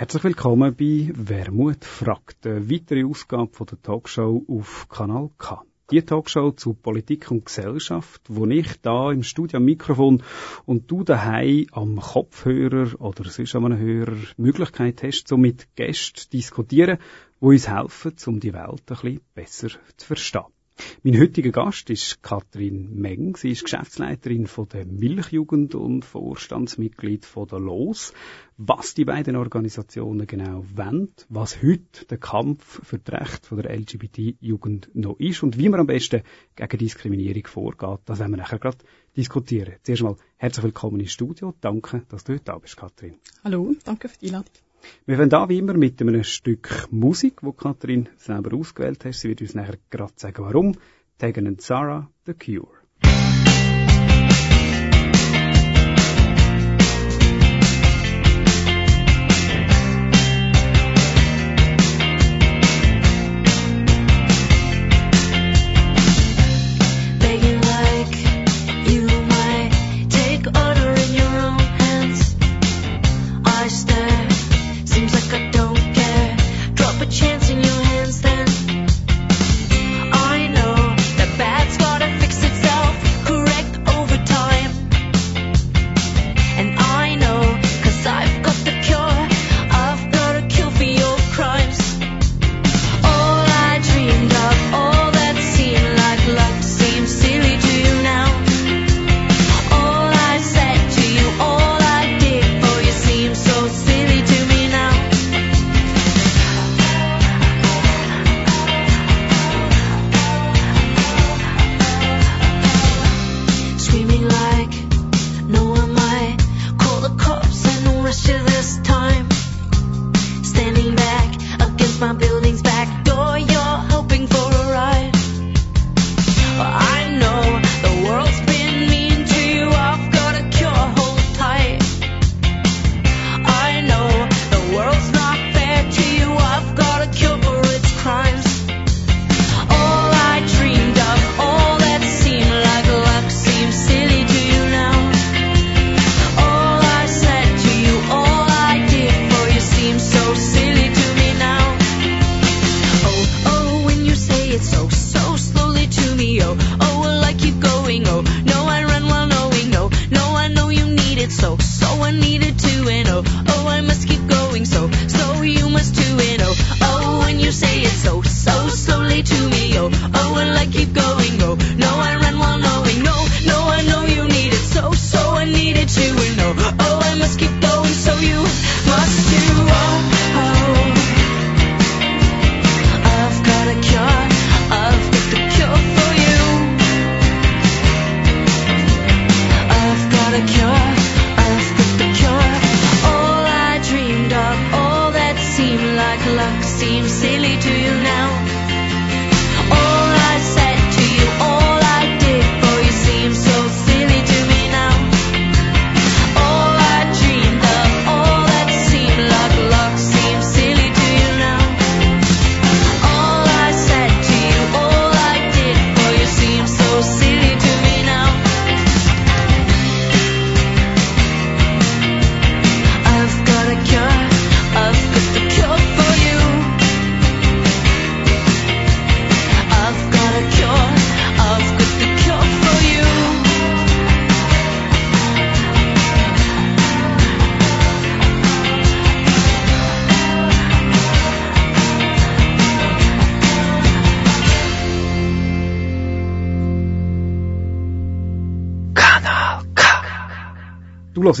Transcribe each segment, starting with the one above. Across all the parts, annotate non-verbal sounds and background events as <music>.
Herzlich willkommen bei Wermut fragt, eine weitere Ausgabe von der Talkshow auf Kanal K. Die Talkshow zu Politik und Gesellschaft, wo ich da im Studio am Mikrofon und du daheim am Kopfhörer oder sonst an einem Hörer Möglichkeit hast, so mit Gästen zu diskutieren, die uns helfen, um die Welt ein bisschen besser zu verstehen. Mein heutiger Gast ist Katrin Meng. Sie ist Geschäftsleiterin von der Milchjugend und Vorstandsmitglied von der LOS. Was die beiden Organisationen genau wollen, was heute der Kampf für das Recht von der LGBT-Jugend noch ist und wie man am besten gegen Diskriminierung vorgeht, das werden wir nachher gerade diskutieren. Zuerst mal herzlich willkommen ins Studio. Danke, dass du heute da bist, Katrin. Hallo, danke für die Einladung. Wir fangen da wie immer mit einem Stück Musik, wo Katrin selber ausgewählt hat. Sie wird uns nachher gerade sagen, warum. Tegan und Sarah, The Cure.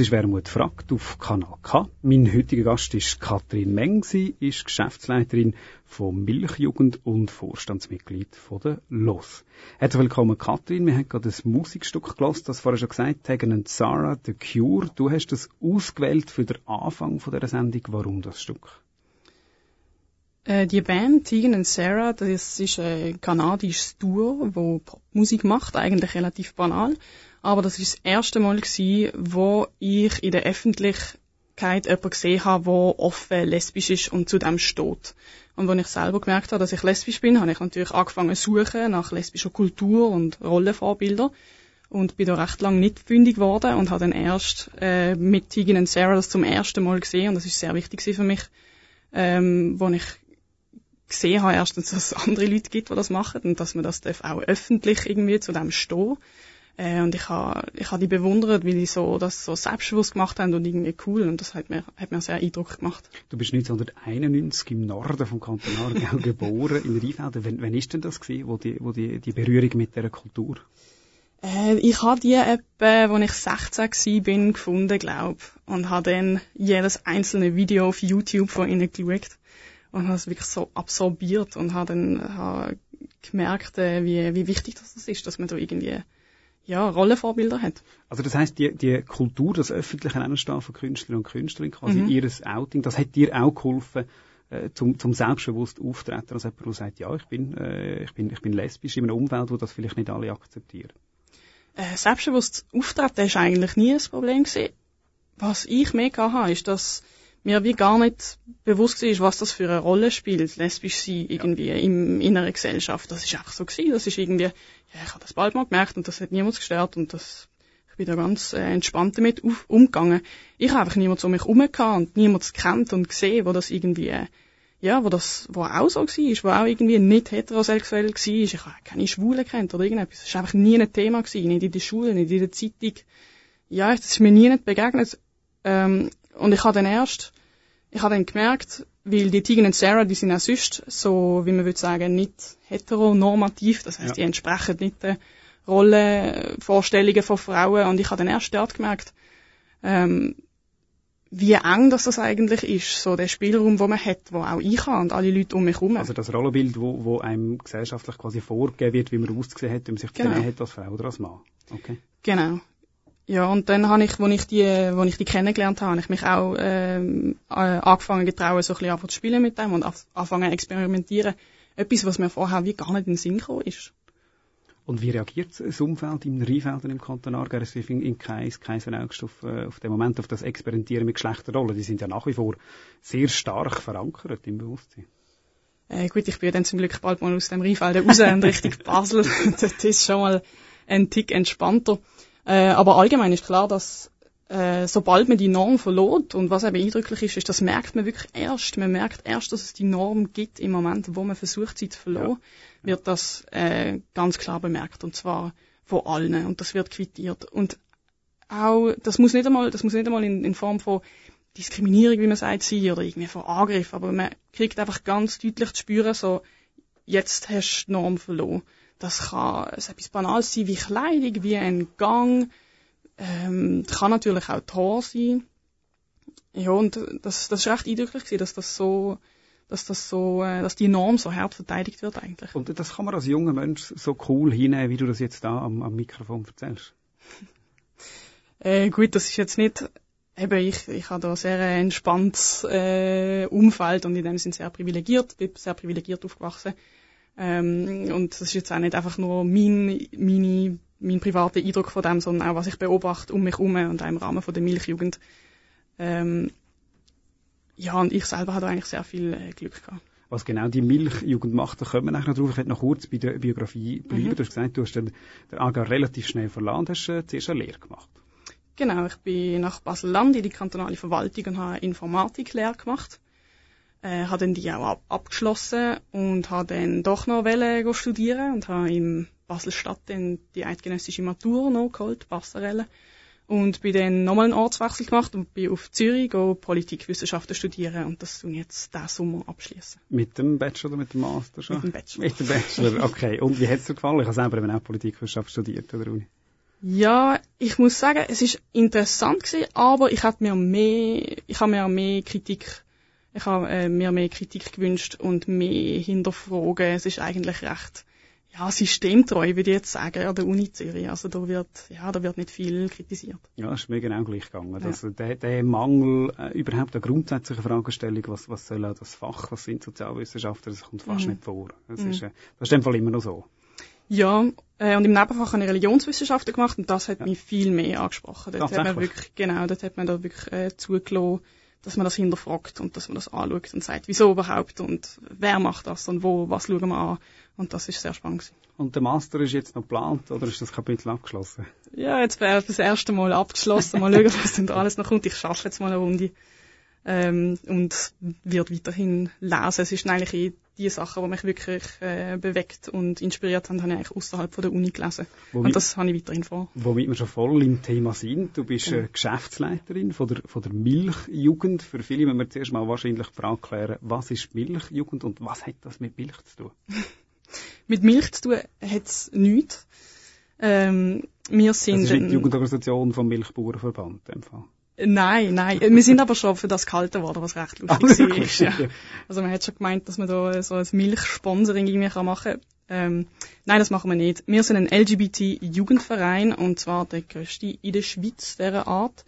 Hörst Wermut fragt auf Kanal K. Mein heutiger Gast ist Katrin Meng. Sie ist Geschäftsleiterin von Milchjugend und Vorstandsmitglied von der LOS. Herzlich willkommen, Katrin. Wir haben gerade ein Musikstück gelassen, das vorher schon gesagt, Tegan und Sarah, The Cure. Du hast das ausgewählt für den Anfang von dieser Sendung. Warum das Stück? Äh, die Band Tegan und Sarah, das ist ein kanadisches Duo, das Musik macht, eigentlich relativ banal. Aber das ist das erste Mal gewesen, wo ich in der Öffentlichkeit jemanden gesehen habe, der offen lesbisch ist und zu dem steht. Und als ich selber gemerkt habe, dass ich lesbisch bin, habe ich natürlich angefangen zu suchen nach lesbischer Kultur und Rollenvorbildern. und bin da recht lang nicht fündig geworden und habe dann erst äh, mit Tegan und Sarah das zum ersten Mal gesehen und das ist sehr wichtig für mich, ähm, wo ich gesehen habe erstens, dass es <laughs> andere Leute gibt, die das machen und dass man das auch öffentlich irgendwie zu dem stehen. Äh, und ich habe ich ha die bewundert, wie die so das so selbstbewusst gemacht haben und irgendwie cool und das hat mir, hat mir sehr Eindruck gemacht. Du bist 1991 im Norden vom Kanton Aargau <laughs> geboren, in Rheinfelden. Wann, wann ist denn das gewesen, wo die, wo die, die Berührung mit dieser Kultur? Äh, ich habe die etwa, als ich 16 war, bin, gefunden, glaube und habe dann jedes einzelne Video auf YouTube von ihnen geschaut und habe es wirklich so absorbiert und habe dann hab gemerkt, äh, wie, wie wichtig das ist, dass man da irgendwie ja, Rollenvorbilder hat. Also das heißt, die, die Kultur, das öffentliche Anstehen von Künstlern und Künstlerinnen, quasi mhm. ihres Outing, das hat dir auch geholfen, äh, zum, zum selbstbewusst auftreten, als jemand, der sagt, ja, ich bin, äh, ich bin, ich bin lesbisch in einem Umfeld, wo das vielleicht nicht alle akzeptieren. Äh, selbstbewusst auftreten ist eigentlich nie das Problem gewesen. Was ich mehr hatte, ist, dass mir wie gar nicht bewusst war, was das für eine Rolle spielt, lesbisch sein irgendwie ja. im, in einer Gesellschaft. Das ist einfach so gewesen. Das ist irgendwie, ja, ich habe das bald mal gemerkt und das hat niemand gestört und das, ich bin da ganz äh, entspannt damit auf, umgegangen. Ich habe einfach niemand um mich herum und niemand kennt und gesehen, wo das irgendwie, äh, ja, wo das, wo auch so war, wo auch irgendwie nicht heterosexuell war. Ich habe keine Schwulen kennt oder irgendetwas. Das war einfach nie ein Thema gewesen, nicht in der Schule, nicht in der Zeitung. Ja, das ist mir nie nicht begegnet. Ähm, und ich habe dann erst, ich habe dann gemerkt, weil die Tegan und Sarah, die sind auch sonst so, wie man würde sagen, nicht heteronormativ. Das heißt, ja. die entsprechen nicht den Rollenvorstellungen von Frauen. Und ich habe dann erst dort gemerkt, ähm, wie eng das, das eigentlich ist, so der Spielraum, wo man hat, wo auch ich habe und alle Leute um mich herum. Also das Rollenbild, wo, wo einem gesellschaftlich quasi vorgegeben wird, wie man ausgesehen hat, wie man sich genau. hat als Frau oder als Mann. Okay. Genau. Ja, und dann habe ich, als ich die, als ich die kennengelernt habe, habe ich mich auch ähm, äh, angefangen getrauen, so ein bisschen zu spielen mit dem und anfangen zu experimentieren. Etwas, was mir vorher wie gar nicht in den Sinn gekommen ist. Und wie reagiert das Umfeld im Rheinfelden im Kanton Aargau in, in Keis und August auf, äh, auf den Moment, auf das Experimentieren mit Geschlechterrollen? Die sind ja nach wie vor sehr stark verankert im Bewusstsein. Äh, gut, ich bin dann zum Glück bald mal aus dem Rheinfelden raus und <laughs> Richtung Basel. das ist schon mal ein Tick entspannter. Äh, aber allgemein ist klar, dass äh, sobald man die Norm verlot und was eben eindrücklich ist, ist, das merkt man wirklich erst. Man merkt erst, dass es die Norm gibt im Moment, wo man versucht, sie zu verloren, ja. wird das äh, ganz klar bemerkt und zwar von allen und das wird quittiert und auch das muss nicht einmal, das muss nicht einmal in, in Form von Diskriminierung, wie man sagt, sein oder irgendwie von Angriff, aber man kriegt einfach ganz deutlich zu spüren, so jetzt hast du die Norm verloren. Das kann etwas Banales sein wie Kleidung, wie ein Gang. Ähm, kann natürlich auch Tor sein. Ja, und das, das ist recht eindrücklich gewesen, dass das so, dass das so, äh, dass die Norm so hart verteidigt wird eigentlich. Und das kann man als junger Mensch so cool hinnehmen, wie du das jetzt da am, am Mikrofon erzählst. <laughs> äh, gut, das ist jetzt nicht, eben ich, ich habe da sehr ein entspanntes äh, Umfeld und in dem sind sehr privilegiert, bin sehr privilegiert aufgewachsen. Ähm, und das ist jetzt auch nicht einfach nur mein, meine, mein privater Eindruck von dem, sondern auch was ich beobachte um mich herum und auch im Rahmen von der Milchjugend. Ähm, ja, und ich selber hatte eigentlich sehr viel äh, Glück gehabt. Was genau die Milchjugend macht, da kommen wir nachher noch drauf. Ich werde noch kurz bei der Biografie bleiben. Mhm. Du hast gesagt, du hast den, den AGA relativ schnell verlassen hast äh, zuerst eine Lehre gemacht. Genau, ich bin nach Basel-Land in die kantonale Verwaltung und habe Informatik-Lehre gemacht äh, habe dann die auch ab abgeschlossen und habe dann doch noch wollen studieren und habe in Basel-Stadt dann die eidgenössische Matur noch geholt, Passerelle. Und bin dann nochmal einen Ortswechsel gemacht und bin auf Zürich go Politikwissenschaften studieren und das tun jetzt diesen Sommer abschließen. Mit dem Bachelor oder mit dem Master schon? Mit dem Bachelor. Mit dem Bachelor, okay. Und wie hat es dir gefallen? Ich habe selber eben auch Politikwissenschaft studiert oder Uni. Ja, ich muss sagen, es ist interessant gewesen, aber ich habe mir mehr, ich habe mir mehr Kritik ich habe äh, mir mehr Kritik gewünscht und mehr hinterfragen. Es ist eigentlich recht ja, systemtreu, würde ich jetzt sagen, an der Uni Zürich. Also da wird, ja, da wird nicht viel kritisiert. Ja, ist mir genau gleich gegangen. Ja. Also der, der Mangel äh, überhaupt der grundsätzlichen Fragestellung, was, was soll das Fach, was sind Sozialwissenschaftler, das kommt fast mhm. nicht vor. Das, mhm. ist, äh, das ist in dem Fall immer noch so. Ja, äh, und im Nebenfach habe ich Religionswissenschaften gemacht und das hat ja. mich viel mehr angesprochen. Dort hat man wirklich, genau, dort hat man da wirklich äh, zugelassen, dass man das hinterfragt und dass man das anschaut und sagt, wieso überhaupt und wer macht das und wo, was schauen wir an. Und das ist sehr spannend. Und der Master ist jetzt noch geplant oder ist das Kapitel abgeschlossen? Ja, jetzt wäre das erste Mal abgeschlossen. Mal schauen, <laughs> was denn da alles noch kommt. Ich schaffe jetzt mal eine Runde ähm, und wird weiterhin lesen. Es ist eigentlich eh die Sachen, die mich wirklich äh, bewegt und inspiriert haben, habe ich eigentlich außerhalb von der Uni gelesen. Womit, und das habe ich weiterhin vor. Womit wir schon voll im Thema sind. Du bist genau. Geschäftsleiterin von der, von der Milchjugend. Für viele müssen wir zuerst mal wahrscheinlich die Frage klären, was ist Milchjugend und was hat das mit Milch zu tun? <laughs> mit Milch zu tun hat es nichts. Ähm, wir sind das ist die Jugendorganisation vom Milchbauernverband. Fall. Nein, nein. Wir sind aber schon für das gehalten worden, was recht lustig ah, ist. Ja. Also man hat schon gemeint, dass man da so ein Milchsponsoring irgendwie machen kann. Ähm, nein, das machen wir nicht. Wir sind ein LGBT-Jugendverein und zwar der größte in der Schweiz dieser Art.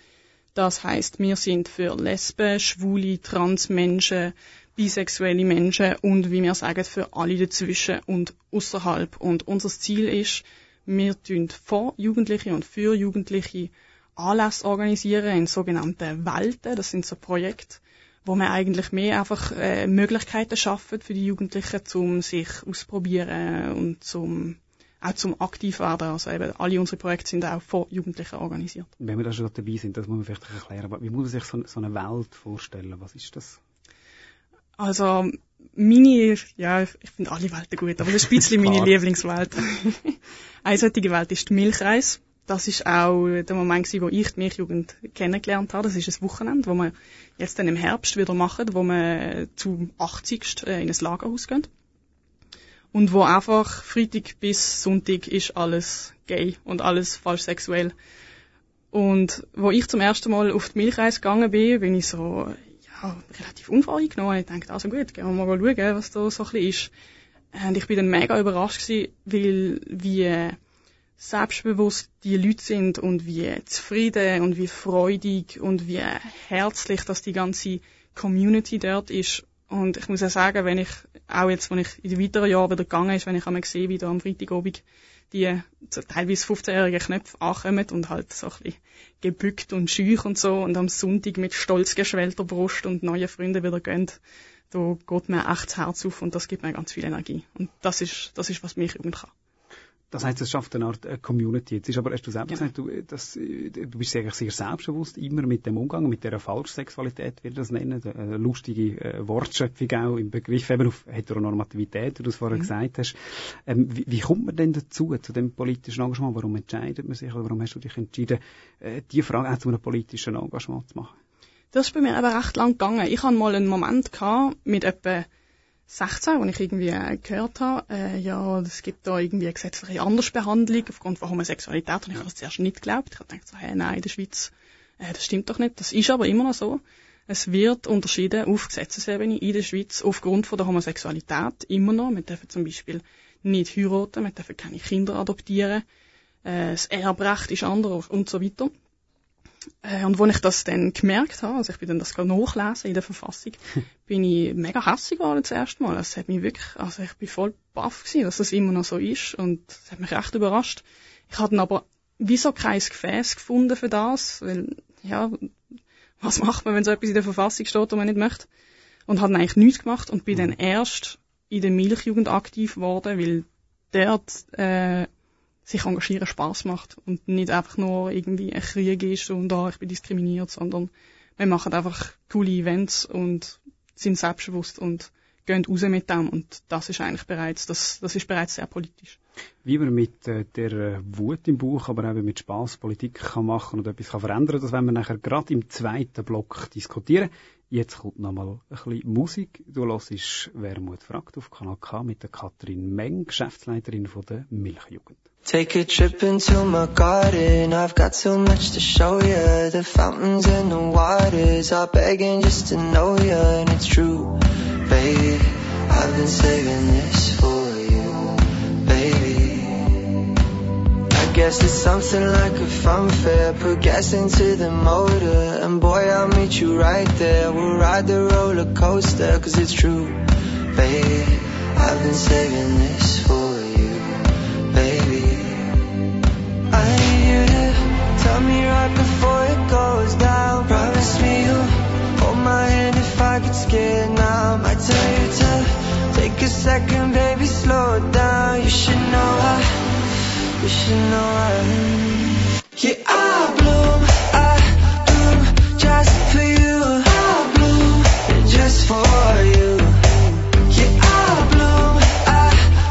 Das heißt, wir sind für Lesben, Schwule, Transmenschen, bisexuelle Menschen und wie wir sagen, für alle dazwischen und außerhalb. Und unser Ziel ist, wir tun vor Jugendliche und für Jugendliche Anlässe organisieren in sogenannten Welten. Das sind so Projekte, wo man eigentlich mehr einfach äh, Möglichkeiten schaffen für die Jugendlichen, um sich ausprobieren und zum auch zum aktiv werden. Also eben alle unsere Projekte sind auch von Jugendlichen organisiert. Wenn wir da schon dabei sind, das muss man vielleicht erklären. Wie muss man sich so, so eine Welt vorstellen? Was ist das? Also meine, ja, ich finde alle Welten gut, aber das ist ein bisschen meine <laughs> Lieblingswelt. <laughs> Eine solche Welt ist die Milchreis das ist auch der Moment wo ich die Milchjugend kennengelernt habe. Das ist ein Wochenende, wo wir jetzt dann im Herbst wieder machen, wo wir zum 80. Äh, in ein Lagerhaus gehen. Und wo einfach Freitag bis Sonntag ist alles gay und alles falsch sexuell. Und wo ich zum ersten Mal auf die Milchreise gegangen bin, bin ich so, ja, relativ unvoreingenommen. Ich dachte, also gut, gehen wir mal schauen, was da so ein bisschen ist. Und ich bin dann mega überrascht gewesen, weil, wie, selbstbewusst die Leute sind und wie zufrieden und wie freudig und wie herzlich, dass die ganze Community dort ist. Und ich muss ja sagen, wenn ich, auch jetzt, wenn ich in den weiteren Jahren wieder gegangen ist, wenn ich einmal sehe, wie da am Freitagabend die teilweise 15-jährigen Knöpfe ankommen und halt so ein bisschen gebückt und schüch und so und am Sonntag mit stolz geschwellter Brust und neue Freunde wieder gehen, da geht mir echt das Herz auf und das gibt mir ganz viel Energie. Und das ist, das ist, was mich üben kann. Das heißt, es schafft eine Art äh, Community. Jetzt ist aber, hast du selber genau. gesagt, du, äh, das, äh, du bist sehr, sehr selbstbewusst immer mit dem Umgang, mit der Falschsexualität, will ich das nennen, eine lustige äh, Wortschöpfung auch im Begriff eben auf Heteronormativität, wie du es vorher mhm. gesagt hast. Ähm, wie, wie, kommt man denn dazu, zu dem politischen Engagement? Warum entscheidet man sich oder warum hast du dich entschieden, äh, die Frage auch zu einem politischen Engagement zu machen? Das ist bei mir aber recht lang gegangen. Ich hatte mal einen Moment gehabt, mit etwa 16, wo ich irgendwie äh, gehört habe, äh, ja, es gibt da irgendwie eine gesetzliche Andersbehandlung aufgrund von Homosexualität. Und ich habe das zuerst nicht geglaubt. Ich habe gedacht so, hey, nein, in der Schweiz, äh, das stimmt doch nicht. Das ist aber immer noch so. Es wird unterschieden auf Gesetzesebene in der Schweiz aufgrund von der Homosexualität immer noch. Wir dürfen zum Beispiel nicht heiraten, wir dürfen keine Kinder adoptieren, äh, das Erbrecht ist anders und so weiter. Äh, und als ich das dann gemerkt habe, also ich bin dann das nachlesen in der Verfassung, <laughs> bin ich mega hässlich geworden das erste Mal. Es hat mich wirklich, also ich bin voll baff gewesen, dass das immer noch so ist und es hat mich echt überrascht. Ich hatte aber wieso kein Gefäß gefunden für das, weil, ja, was macht man, wenn so etwas in der Verfassung steht und man nicht möchte? Und hat eigentlich nichts gemacht und bin dann mhm. erst in der Milchjugend aktiv geworden, weil dort, äh, sich engagieren Spaß macht und nicht einfach nur irgendwie ein Krieg ist und da ich bin diskriminiert, sondern wir machen einfach coole Events und sind selbstbewusst und gehen raus mit dem und das ist eigentlich bereits, das, das ist bereits sehr politisch. Wie man mit äh, der äh, Wut im Buch, aber eben mit Spaß Politik kann machen und etwas kann verändern, das werden wir nachher gerade im zweiten Block diskutieren. Jetzt kommt nochmal ein bisschen Musik. Du hörst Wermut fragt auf Kanal K mit der Katrin Meng, Geschäftsleiterin von der Milchjugend. Take a trip into my garden, I've got so much to show you. The fountains and the waters are begging just to know you, and it's true, baby. I've been saving this for guess it's something like a funfair, put gas into the motor, and boy, I'll meet you right there. We'll ride the roller coaster, cause it's true, baby. I've been saving this for you, baby. I need you to Tell me right before it goes down Promise me you'll hold my hand if I get scared now. I tell you to take a second, baby, slow down. You should know I, you should know I. Yeah, I bloom, I bloom just for you. I bloom just for you. Yeah, I bloom, I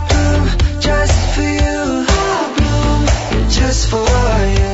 bloom just for you. I bloom just for you.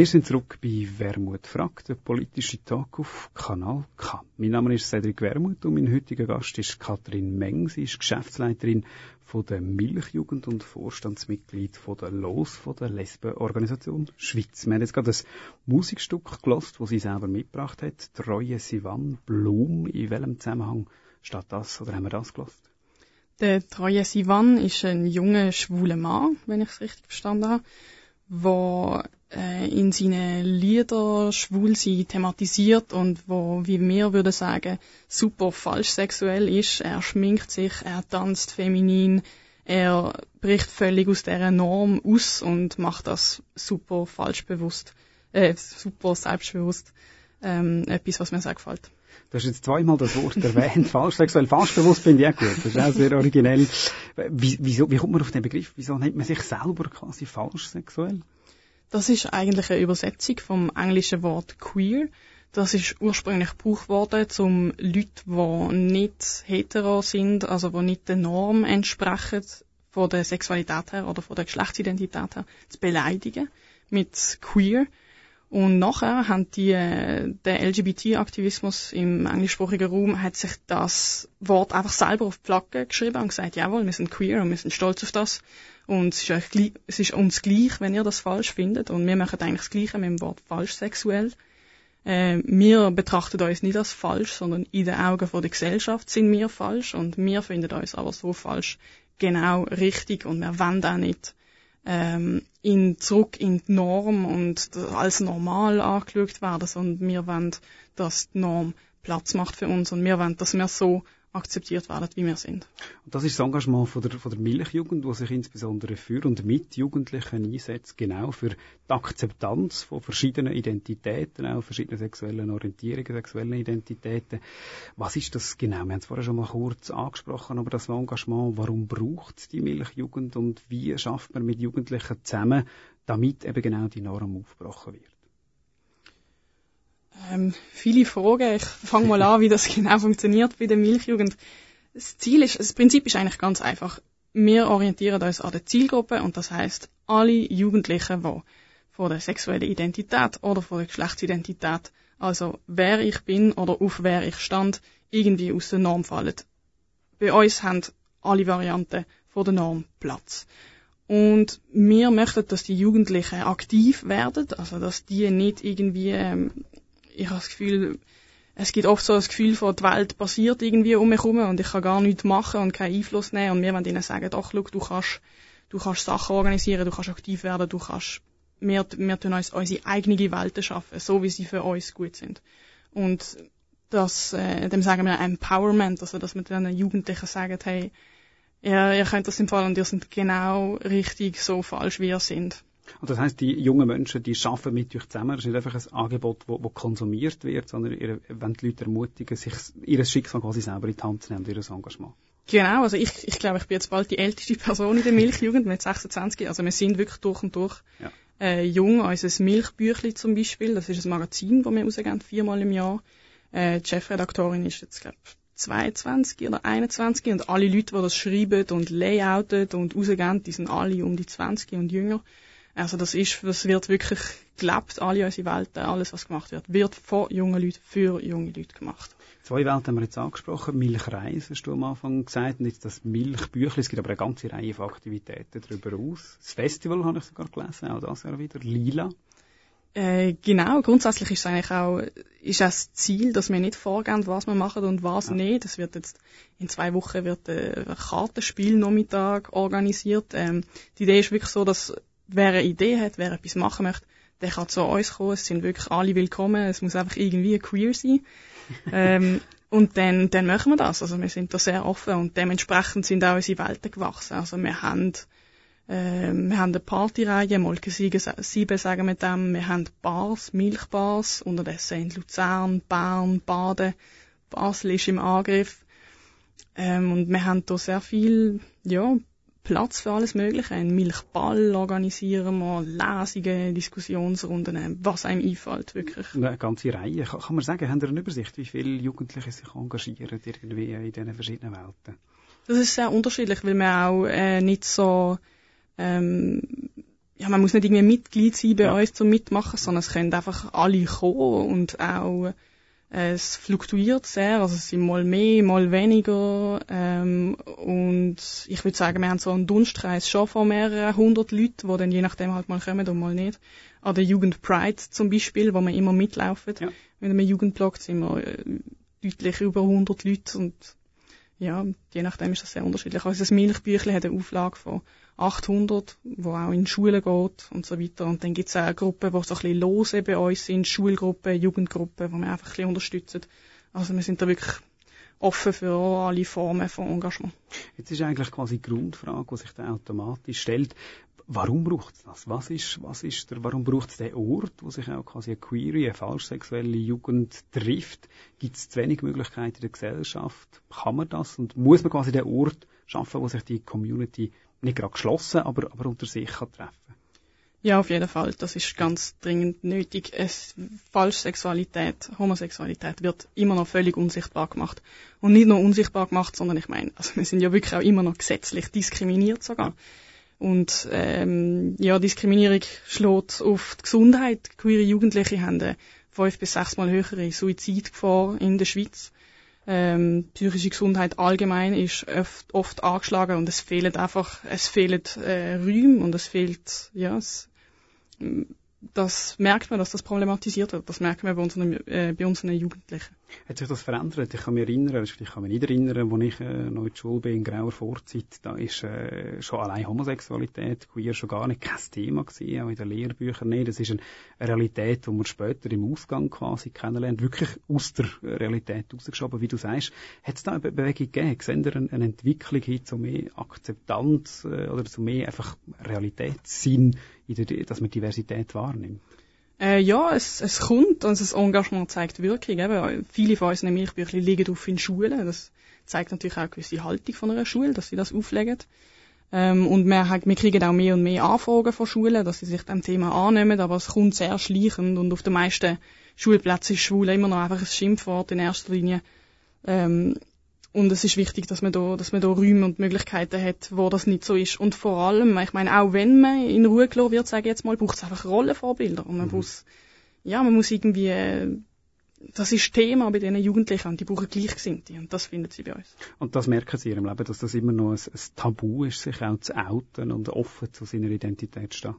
Wir sind zurück bei Wermut fragt, der politische Talk auf Kanal K. Mein Name ist Cedric Wermut und mein heutiger Gast ist Katrin Meng. Sie ist Geschäftsleiterin von der Milchjugend und Vorstandsmitglied von der LOS, von der Lesbenorganisation Schweiz. Wir haben jetzt gerade ein Musikstück gelost, das sie selber mitgebracht hat. Treue Sivan Blum. In welchem Zusammenhang steht das oder haben wir das gelost? Der treue Sivan ist ein junger, schwuler Mann, wenn ich es richtig verstanden habe, der äh, in seinen Liedern Schwulsein thematisiert und wo, wie wir würden sagen, super falsch sexuell ist. Er schminkt sich, er tanzt feminin, er bricht völlig aus dieser Norm aus und macht das super falsch bewusst, äh, super selbstbewusst. Ähm, etwas, was mir sehr gefällt. Du hast jetzt zweimal das Wort erwähnt, <laughs> falsch sexuell. Falsch bewusst finde ich auch gut. Das ist auch sehr originell. Wie, wieso, wie kommt man auf den Begriff? Wieso nennt man sich selber quasi falsch sexuell? Das ist eigentlich eine Übersetzung vom englischen Wort queer. Das ist ursprünglich gebraucht worden, um Leute, die nicht hetero sind, also die nicht der Norm entsprechen, von der Sexualität her oder von der Geschlechtsidentität her, zu beleidigen mit queer. Und nachher haben die, äh, der LGBT-Aktivismus im englischsprachigen Raum hat sich das Wort einfach selber auf die Flagge geschrieben und gesagt, jawohl, wir sind queer und wir sind stolz auf das. Und es ist, euch, es ist uns gleich, wenn ihr das falsch findet. Und wir machen eigentlich das Gleiche mit dem Wort falsch sexuell. Äh, wir betrachten uns nicht als falsch, sondern in den Augen von der Gesellschaft sind wir falsch und wir finden uns aber so falsch genau richtig und wir wollen auch nicht ähm, in, zurück in die Norm und als normal angeschaut werden, sondern wir wollen, dass die Norm Platz macht für uns. Und wir wollen, dass wir so akzeptiert werden, wie wir sind. Und das ist das Engagement von der, von der Milchjugend, wo sich insbesondere für und mit Jugendlichen einsetzt, genau für die Akzeptanz von verschiedenen Identitäten, auch verschiedenen sexuellen Orientierungen, sexuellen Identitäten. Was ist das genau? Wir haben es vorher schon mal kurz angesprochen, aber das Engagement, warum braucht es die Milchjugend und wie schafft man mit Jugendlichen zusammen, damit eben genau die Norm aufgebrochen wird? Ähm, viele Fragen. Ich fange mal an, wie das <laughs> genau funktioniert bei der Milchjugend. Das Ziel ist, das Prinzip ist eigentlich ganz einfach. Wir orientieren uns an der Zielgruppe und das heißt alle Jugendlichen, die von der sexuellen Identität oder von der Geschlechtsidentität, also wer ich bin oder auf wer ich stand, irgendwie aus der Norm fallen. Bei uns haben alle Varianten von der Norm Platz. Und wir möchten, dass die Jugendlichen aktiv werden, also dass die nicht irgendwie ähm, ich habe das Gefühl, es gibt oft so das Gefühl von, die Welt passiert irgendwie um mich herum und ich kann gar nichts machen und keinen Einfluss nehmen und wir wollen ihnen sagen, doch, schau, du kannst, du kannst Sachen organisieren, du kannst aktiv werden, du kannst, wir, wir tun uns unsere eigene Welt schaffen, so wie sie für uns gut sind. Und das, äh, dem sagen wir Empowerment, also dass wir den Jugendlichen sagen, hey, ihr, ihr könnt das im Fall und ihr seid genau richtig so falsch, wie ihr sind. Und das heißt, die jungen Menschen, die arbeiten mit euch zusammen. Das ist nicht einfach ein Angebot, das konsumiert wird, sondern ihr, wenn die Leute ermutigen, sich ihr Schicksal quasi selber in die Hand zu nehmen, ihr Engagement. Genau, also ich, ich glaube, ich bin jetzt bald die älteste Person in der Milchjugend mit 26. Also wir sind wirklich durch und durch ja. äh, jung. Unser Milchbüchli zum Beispiel, das ist ein Magazin, das wir rausgeben, viermal im Jahr. Äh, die Chefredaktorin ist jetzt, glaube 22 oder 21 und alle Leute, die das schreiben und layouten und rausgeben, die sind alle um die 20 und jünger. Also das ist, das wird wirklich gelebt, alle unsere Welten, alles was gemacht wird, wird von jungen Leuten für junge Leute gemacht. Zwei Welten haben wir jetzt angesprochen. Milchreis hast du am Anfang gesagt und jetzt das Milchbüchlein. Es gibt aber eine ganze Reihe von Aktivitäten darüber aus. Das Festival habe ich sogar gelesen, auch das Jahr wieder. Lila. Äh, genau, grundsätzlich ist es eigentlich auch, ist das Ziel, dass wir nicht vorgehen, was wir machen und was ja. nicht. Es wird jetzt, in zwei Wochen wird ein Kartenspiel-Nachmittag organisiert. Ähm, die Idee ist wirklich so, dass wer eine Idee hat, wer etwas machen möchte, der kann zu uns kommen. Es sind wirklich alle willkommen. Es muss einfach irgendwie queer sein. <laughs> ähm, und dann, dann machen wir das. Also wir sind da sehr offen und dementsprechend sind auch unsere Welten gewachsen. Also wir haben, äh, wir haben eine Partyreihe, Molke 7 sagen wir dem. Wir haben Bars, Milchbars, unterdessen in Luzern, Bern, Baden. Basel ist im Angriff. Ähm, und wir haben da sehr viel, ja, Platz für alles Mögliche. Ein Milchball organisieren wir, Lesungen, Diskussionsrunden, was einem einfällt, wirklich. Eine ganze Reihe. Kann, kann man sagen, haben Sie eine Übersicht, wie viele Jugendliche sich engagieren irgendwie in diesen verschiedenen Welten? Das ist sehr unterschiedlich, weil man auch äh, nicht so, ähm, ja, man muss nicht irgendwie Mitglied sein bei ja. uns zum Mitmachen, sondern es können einfach alle kommen und auch es fluktuiert sehr, also es sind mal mehr, mal weniger. Ähm, und ich würde sagen, wir haben so einen Dunstkreis schon von mehreren hundert Leuten, die dann je nachdem halt mal kommen und mal nicht. An der Jugend Pride zum Beispiel, wo wir immer mitlaufen. Ja. Mit einem Jugendblog sind wir äh, deutlich über 100 Leute und ja, je nachdem ist das sehr unterschiedlich. Also das Milchbüchlein hat eine Auflage von 800, wo auch in Schulen geht und so weiter. Und dann gibt es auch Gruppen, die so ein bisschen lose bei uns sind, Schulgruppen, Jugendgruppen, wo wir einfach ein bisschen unterstützen. Also wir sind da wirklich offen für alle Formen von Engagement. Jetzt ist eigentlich quasi die Grundfrage, die sich dann automatisch stellt. Warum braucht es das? Was ist, was ist der, warum braucht es den Ort, wo sich auch quasi eine queere, eine falschsexuelle Jugend trifft? Gibt es zu wenig Möglichkeiten in der Gesellschaft? Kann man das? Und muss man quasi den Ort schaffen, wo sich die Community nicht gerade geschlossen, aber, aber unter sich kann treffen ja, auf jeden Fall. Das ist ganz dringend nötig. Es, Falschsexualität, Homosexualität wird immer noch völlig unsichtbar gemacht. Und nicht nur unsichtbar gemacht, sondern ich meine, also wir sind ja wirklich auch immer noch gesetzlich diskriminiert sogar. Und ähm, ja, Diskriminierung schlägt auf die Gesundheit. Queere Jugendliche haben eine fünf bis sechs Mal höhere Suizidgefahr in der Schweiz. Ähm, psychische Gesundheit allgemein ist oft, oft angeschlagen und es fehlen einfach, es fehlen äh, Räume und es fehlt, ja, es, das merkt man, dass das problematisiert wird. Das merkt man bei unseren, äh, bei unseren Jugendlichen. Hat sich das verändert? Ich kann mich erinnern, ich kann mich nicht erinnern, als ich äh, noch in der Schule bin, in grauer Vorzeit, da ist äh, schon allein Homosexualität, queer schon gar nicht kein Thema gewesen, auch in den Lehrbüchern nicht. Das ist eine Realität, die man später im Ausgang quasi kennenlernt, wirklich aus der Realität rausgeschoben, wie du sagst. Hat es da eine Bewegung gegeben? Sehen Sie eine, eine Entwicklung hin zu mehr Akzeptanz äh, oder zu mehr einfach Realitätssinn, in der, dass man Diversität wahrnimmt? Äh, ja, es, es kommt und das Engagement zeigt Wirkung. Eben, viele von unseren Milchbüchern liegen auf in Schulen. Das zeigt natürlich auch eine gewisse Haltung von einer Schule, dass sie das auflegen. Ähm, und wir, wir kriegen auch mehr und mehr Anfragen von Schulen, dass sie sich dem Thema annehmen, aber es kommt sehr schleichend und auf den meisten Schulplätzen ist Schule immer noch einfach ein Schimpfwort in erster Linie. Ähm, und es ist wichtig, dass man da, dass man da Räume und Möglichkeiten hat, wo das nicht so ist. Und vor allem, ich meine, auch wenn man in Ruhe gelassen wird, sage ich jetzt mal, braucht es einfach Rollenvorbilder. Und man mhm. muss, ja, man muss irgendwie, das ist Thema bei diesen Jugendlichen und die brauchen Gleichgesinnte. Und das finden sie bei uns. Und das merken sie in ihrem Leben, dass das immer noch ein, ein Tabu ist, sich auch zu outen und offen zu seiner Identität zu stehen?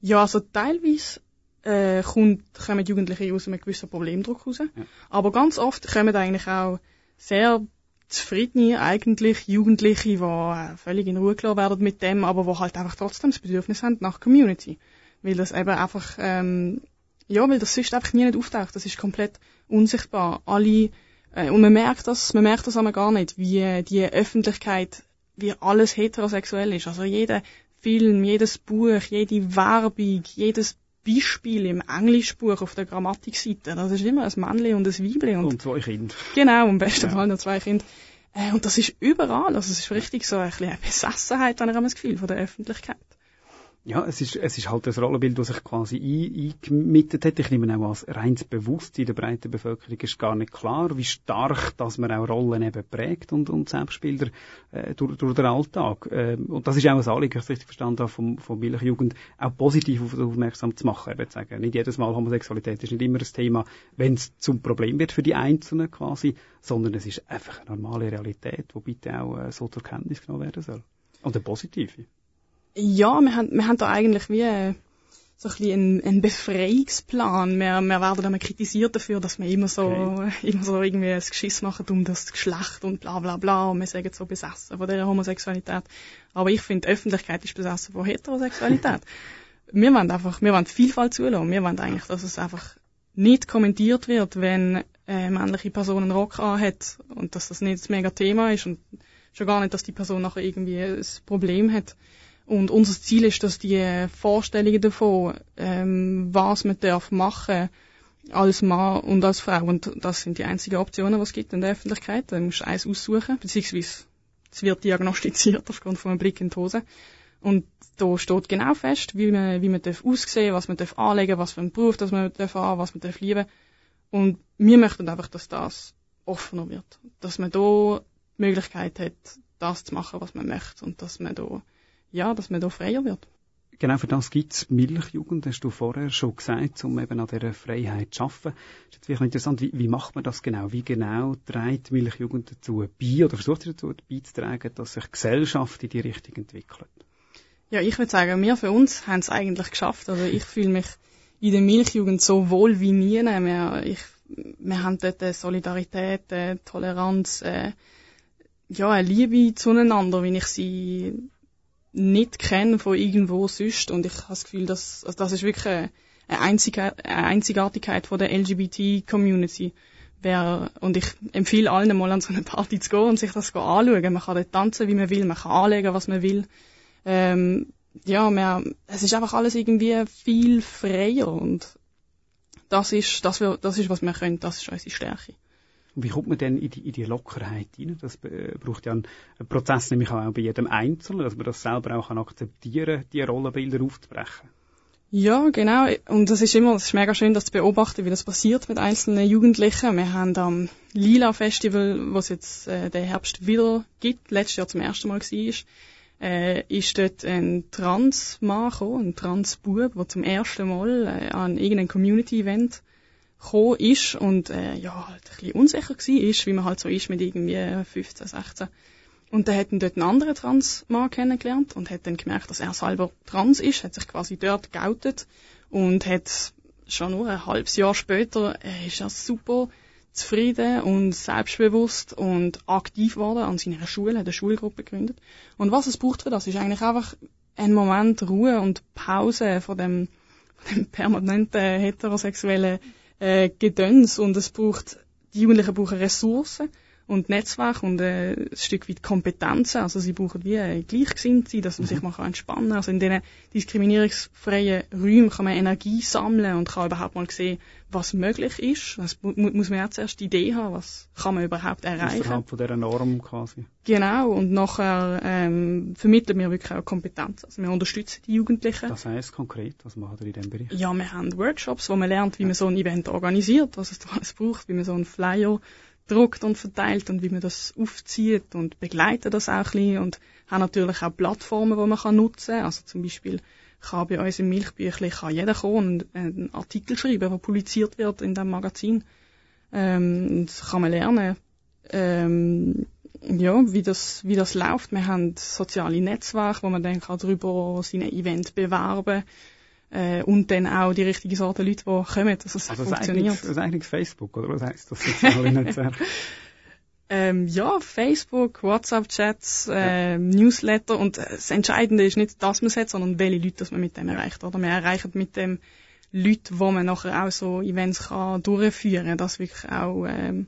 Ja, also teilweise äh, kommt, kommen Jugendliche aus einem gewissen Problemdruck raus. Ja. Aber ganz oft kommen eigentlich auch sehr zufriedene eigentlich Jugendliche, die äh, völlig in Ruhe gelassen werden mit dem, aber wo halt einfach trotzdem das Bedürfnis haben nach Community. Weil das eben einfach, ähm, ja, weil das sonst einfach nie nicht auftaucht. Das ist komplett unsichtbar. Alle, äh, und man merkt das, man merkt das aber gar nicht, wie die Öffentlichkeit, wie alles heterosexuell ist. Also jeder Film, jedes Buch, jede Werbung, jedes Beispiel im Englischbuch auf der Grammatikseite. Das ist immer ein Männchen und ein Weibchen. Und, und zwei Kinder. Genau, am besten ja. Fall noch zwei Kinder. Äh, und das ist überall. Also es ist richtig so ein bisschen eine Besessenheit, habe ich das Gefühl, von der Öffentlichkeit. Ja, es ist, es ist halt das Rollenbild, das sich quasi ein, eingemietet hat. Ich nehme auch als reines Bewusstsein der breiten Bevölkerung ist gar nicht klar, wie stark, dass man auch Rollen eben prägt und, und Selbstbilder äh, durch, durch den Alltag. Äh, und das ist auch ein Anliegen, ich es richtig verstanden habe, vom, vom Milchjugend, auch positiv auf, aufmerksam zu machen. Eben zu sagen, nicht jedes Mal Homosexualität ist nicht immer ein Thema, wenn es zum Problem wird für die Einzelnen quasi, sondern es ist einfach eine normale Realität, die bitte auch äh, so zur Kenntnis genommen werden soll. Und eine positive. Ja, wir haben, wir haben da eigentlich wie äh, so ein bisschen einen, einen Befreiungsplan. Wir, wir werden immer kritisiert dafür, dass wir immer so, okay. immer so irgendwie ein Geschiss machen um das Geschlecht und bla bla bla und wir sagen so besessen von dieser Homosexualität. Aber ich finde, die Öffentlichkeit ist besessen von Heterosexualität. <laughs> wir wollen einfach, wir wollen Vielfalt zulassen. Wir wollen eigentlich, dass es einfach nicht kommentiert wird, wenn äh, männliche Person einen Rock anhat und dass das nicht das mega Thema ist und schon gar nicht, dass die Person nachher irgendwie ein Problem hat. Und unser Ziel ist, dass die Vorstellungen davon, ähm, was man darf machen als Mann und als Frau, und das sind die einzigen Optionen, die es gibt in der Öffentlichkeit, da musst du eins aussuchen, beziehungsweise es wird diagnostiziert <laughs> aufgrund von einem Blick in die Hose. Und da steht genau fest, wie man, wie man darf aussehen, was man darf anlegen, was für einen Beruf dass man darf haben, was man darf lieben. Und wir möchten einfach, dass das offener wird. Dass man da die Möglichkeit hat, das zu machen, was man möchte. Und dass man da ja, dass man da freier wird. Genau, für das gibt es Milchjugend, hast du vorher schon gesagt, um eben an dieser Freiheit zu arbeiten. Das ist jetzt interessant, wie, wie, macht man das genau? Wie genau trägt Milchjugend dazu bei oder versucht sie dazu beizutragen, dass sich Gesellschaft in die Richtung entwickelt? Ja, ich würde sagen, wir für uns haben es eigentlich geschafft. Also ich fühle mich in der Milchjugend so wohl wie nie. Wir, ich, wir haben dort Solidarität, Toleranz, äh, ja, eine Liebe zueinander, wie ich sie nicht kenne von irgendwo sonst und ich habe das Gefühl, dass also das ist wirklich eine, Einzige, eine Einzigartigkeit von der LGBT-Community. und ich empfehle allen mal an so eine Party zu gehen und sich das anschauen. Man kann dort tanzen, wie man will, man kann anlegen, was man will. Ähm, ja, man, es ist einfach alles irgendwie viel freier und das ist, das, das ist, was wir können, das ist unsere Stärke. Und wie kommt man denn in die, in die Lockerheit hinein? Das äh, braucht ja einen, Prozess, nämlich auch bei jedem Einzelnen, dass man das selber auch kann akzeptieren die Rollenbilder aufzubrechen. Ja, genau. Und das ist immer, das ist mega schön, das zu beobachten, wie das passiert mit einzelnen Jugendlichen. Wir haben am Lila Festival, was jetzt äh, der Herbst wieder gibt, letztes Jahr zum ersten Mal war, äh, ist dort ein Trans-Mann gekommen, ein Trans-Bub, der zum ersten Mal äh, an irgendeinem Community-Event gekommen ist und äh, ja, halt ein bisschen unsicher war, ist, wie man halt so ist mit irgendwie 15, 16. Und dann hat ihn dort einen anderen Trans-Mann kennengelernt und hat dann gemerkt, dass er selber trans ist, hat sich quasi dort geoutet und hat schon nur ein halbes Jahr später, äh, ist er super zufrieden und selbstbewusst und aktiv geworden an seiner Schule, hat eine Schulgruppe gegründet. Und was es braucht für das, ist eigentlich einfach ein Moment Ruhe und Pause von dem, von dem permanenten heterosexuellen äh, Gedöns und es braucht, die Jugendlichen brauchen Ressourcen und Netzwerk und äh, ein Stück weit Kompetenzen. Also sie brauchen wie äh, gleichgesinnt sein, dass man mhm. sich mal entspannen kann. Also in diesen diskriminierungsfreien Räumen kann man Energie sammeln und kann überhaupt mal sehen, was möglich ist. Das mu muss man ja zuerst die Idee haben, was kann man überhaupt erreichen. Außerhalb von dieser Norm quasi. Genau, und nachher ähm, vermitteln wir wirklich auch Kompetenz. Also wir unterstützen die Jugendlichen. Das heisst konkret, was machen wir in diesem Bereich? Ja, wir haben Workshops, wo man lernt, wie man so ein Event organisiert, was es da alles braucht, wie man so einen Flyer druckt und verteilt und wie man das aufzieht und begleitet das auch ein bisschen und haben natürlich auch Plattformen, die man nutzen kann. Also zum Beispiel kann bei uns im Milchbüchlein kann jeder kommen und einen Artikel schreiben, der publiziert wird in dem Magazin. Ähm, das kann man lernen, ähm, ja, wie das, wie das läuft. Wir haben soziale Netzwerke, wo man dann kann darüber seine Event bewerben kann äh, und dann auch die richtige Sorte Leute, die kommen, dass es also funktioniert. Das ist eigentlich Facebook, oder was heisst das soziale Netzwerk? <laughs> Ähm, ja, Facebook, WhatsApp-Chats, äh, ja. Newsletter und das Entscheidende ist nicht, dass man es hat, sondern welche Leute dass man mit dem erreicht. Oder man erreicht mit dem Leute, wo man nachher auch so Events kann durchführen, dass wirklich auch, ähm,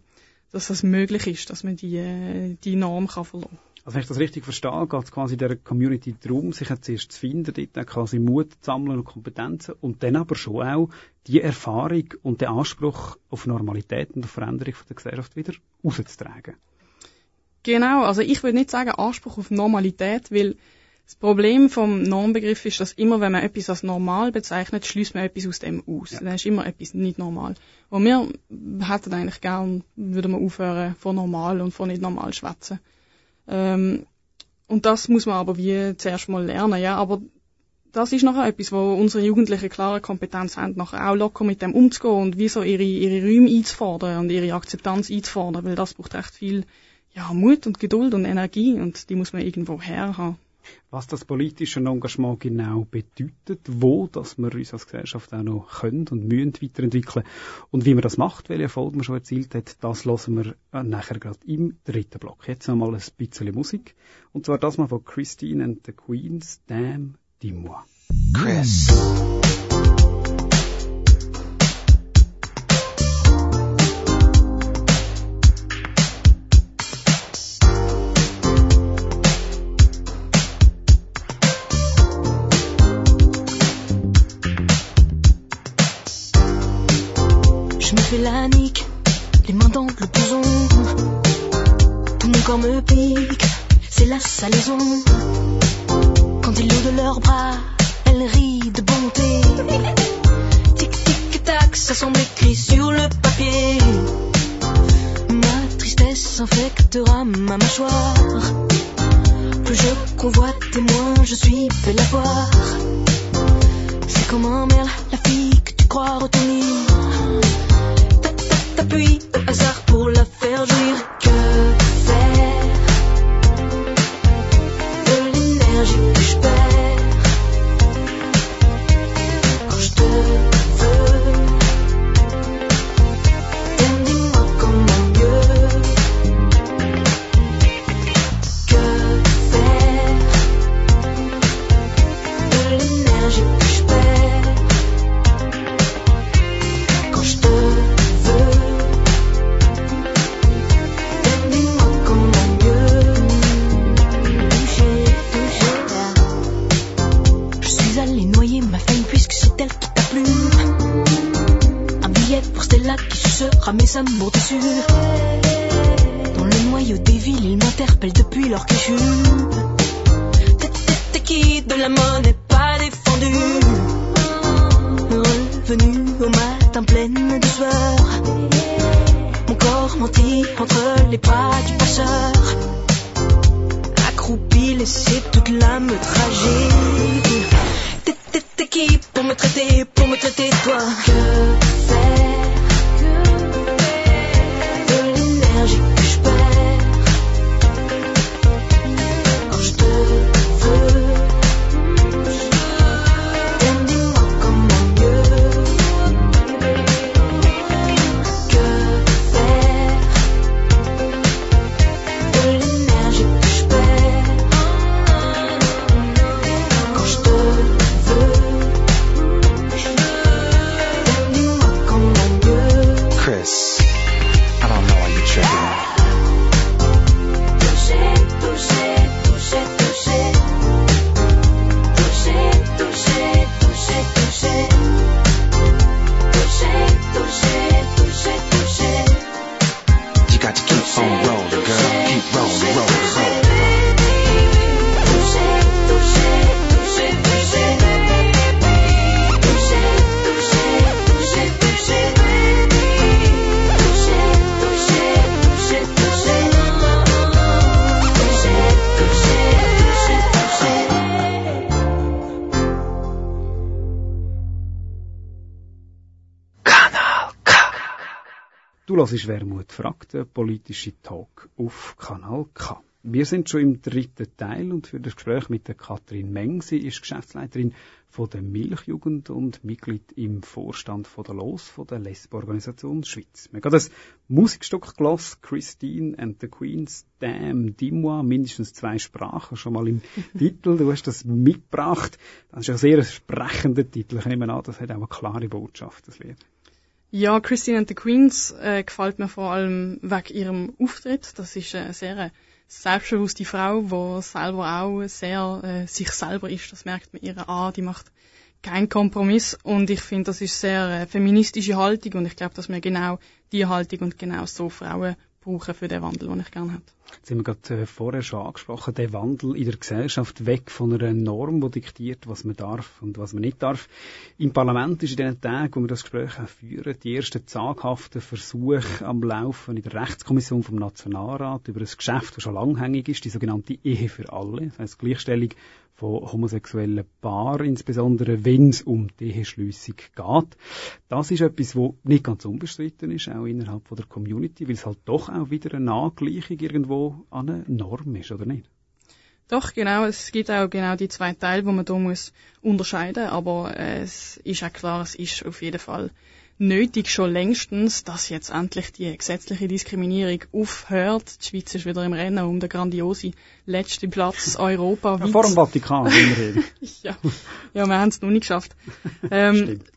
dass das möglich ist, dass man die, äh, die Norm kann verlassen. Also wenn ich das richtig verstehe, geht es quasi der Community darum, sich zuerst zu finden, dort quasi Mut zu sammeln und Kompetenzen und dann aber schon auch die Erfahrung und den Anspruch auf Normalität und auf Veränderung von der Gesellschaft wieder rauszutragen. Genau, also ich würde nicht sagen Anspruch auf Normalität, weil das Problem vom Normbegriff ist, dass immer, wenn man etwas als normal bezeichnet, schließt man etwas aus dem aus. Ja. Dann ist immer etwas nicht normal. Und wir hätten eigentlich gern, würden wir aufhören von normal und von nicht normal schwätzen. Ähm, und das muss man aber wie zuerst mal lernen, ja. Aber das ist nachher etwas, wo unsere Jugendlichen klare Kompetenz haben, nachher auch locker mit dem umzugehen und wie so ihre, ihre Räume einzufordern und ihre Akzeptanz einzufordern, weil das braucht recht viel, ja, Mut und Geduld und Energie und die muss man irgendwo her haben was das politische Engagement genau bedeutet, wo dass wir uns als Gesellschaft auch noch können und müssen weiterentwickeln und wie man das macht, welche Erfolg man schon erzielt hat, das lassen wir äh, nachher gerade im dritten Block. Jetzt einmal ein bisschen Musik und zwar das mal von Christine and the Queens, Damn, dis-moi. Chris. Quand ils l'ont de leurs bras, elle rit de bonté. Tic tic tac, ça semble écrit sur le papier. Ma tristesse infectera ma mâchoire. De la monnaie pas défendue Revenu au matin pleine de sueur. Mon corps menti entre les pas du passeur. Accroupi, laissé toute l'âme tragique. T'es qui pour me traiter, pour me traiter toi? Hörst Wermut fragt, der politische Talk auf Kanal K. Wir sind schon im dritten Teil und für das Gespräch mit der Katrin Meng. Sie ist Geschäftsleiterin von der Milchjugend und Mitglied im Vorstand von der LOS, von der Lesbo-Organisation Schweiz. Wir haben ein Musikstück gelassen, Christine and the Queens, Damn, Dimois, mindestens zwei Sprachen, schon mal im <laughs> Titel. Du hast das mitgebracht. Das ist ein sehr sprechender Titel. Ich nehme an, das hat auch eine klare Botschaft, das Lied. Ja, Christine and the Queens äh, gefällt mir vor allem wegen ihrem Auftritt. Das ist eine sehr selbstbewusste Frau, die selber auch sehr äh, sich selber ist. Das merkt man ihr an. Die macht keinen Kompromiss und ich finde, das ist sehr äh, feministische Haltung und ich glaube, dass wir genau die Haltung und genau so Frauen brauchen für den Wandel, den ich gerne hätte. Jetzt haben wir gerade äh, vorher schon angesprochen, der Wandel in der Gesellschaft weg von einer Norm, die diktiert, was man darf und was man nicht darf. Im Parlament ist in den Tagen, wo wir das Gespräch führen, die ersten zaghaften Versuche am Laufen in der Rechtskommission vom Nationalrat über ein Geschäft, das schon langhängig ist, die sogenannte Ehe für alle, das heisst Gleichstellung von homosexuellen Paaren, insbesondere wenn es um die Eheschliessung geht. Das ist etwas, wo nicht ganz unbestritten ist, auch innerhalb von der Community, weil es halt doch auch wieder eine Angleichung irgendwo an eine Norm ist, oder nicht? Doch, genau. Es gibt auch genau die zwei Teile, wo man da muss unterscheiden. Aber äh, es ist auch klar, es ist auf jeden Fall nötig schon längstens, dass jetzt endlich die gesetzliche Diskriminierung aufhört. Die Schweiz ist wieder im Rennen um den grandiosen letzten Platz <laughs> Europa. Ja, vor dem Vatikan immerhin. <laughs> ja. ja, wir haben es noch nicht geschafft. Ähm, Stimmt.